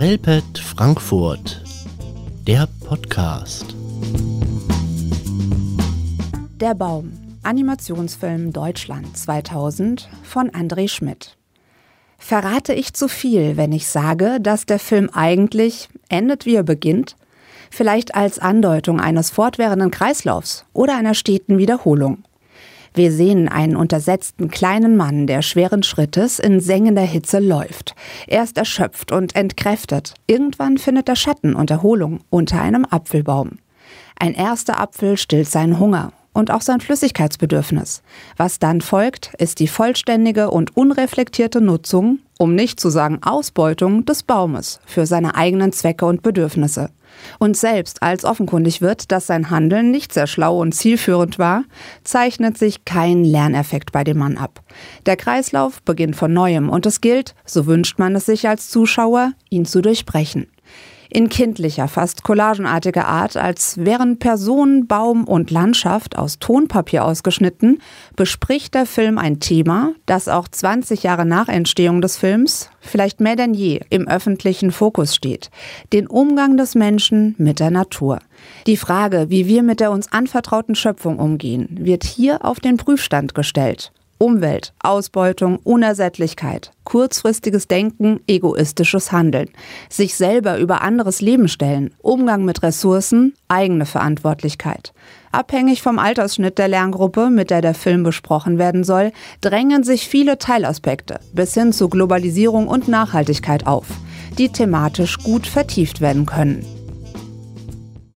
Relpet Frankfurt, der Podcast. Der Baum, Animationsfilm Deutschland 2000 von André Schmidt. Verrate ich zu viel, wenn ich sage, dass der Film eigentlich endet, wie er beginnt? Vielleicht als Andeutung eines fortwährenden Kreislaufs oder einer steten Wiederholung. Wir sehen einen untersetzten kleinen Mann, der schweren Schrittes in sengender Hitze läuft. Er ist erschöpft und entkräftet. Irgendwann findet er Schatten und Erholung unter einem Apfelbaum. Ein erster Apfel stillt seinen Hunger und auch sein Flüssigkeitsbedürfnis. Was dann folgt, ist die vollständige und unreflektierte Nutzung, um nicht zu sagen Ausbeutung des Baumes für seine eigenen Zwecke und Bedürfnisse. Und selbst als offenkundig wird, dass sein Handeln nicht sehr schlau und zielführend war, zeichnet sich kein Lerneffekt bei dem Mann ab. Der Kreislauf beginnt von neuem und es gilt, so wünscht man es sich als Zuschauer, ihn zu durchbrechen in kindlicher, fast collagenartiger Art, als wären Person, Baum und Landschaft aus Tonpapier ausgeschnitten, bespricht der Film ein Thema, das auch 20 Jahre nach Entstehung des Films, vielleicht mehr denn je, im öffentlichen Fokus steht. Den Umgang des Menschen mit der Natur. Die Frage, wie wir mit der uns anvertrauten Schöpfung umgehen, wird hier auf den Prüfstand gestellt. Umwelt, Ausbeutung, Unersättlichkeit, kurzfristiges Denken, egoistisches Handeln, sich selber über anderes Leben stellen, Umgang mit Ressourcen, eigene Verantwortlichkeit. Abhängig vom Altersschnitt der Lerngruppe, mit der der Film besprochen werden soll, drängen sich viele Teilaspekte bis hin zu Globalisierung und Nachhaltigkeit auf, die thematisch gut vertieft werden können.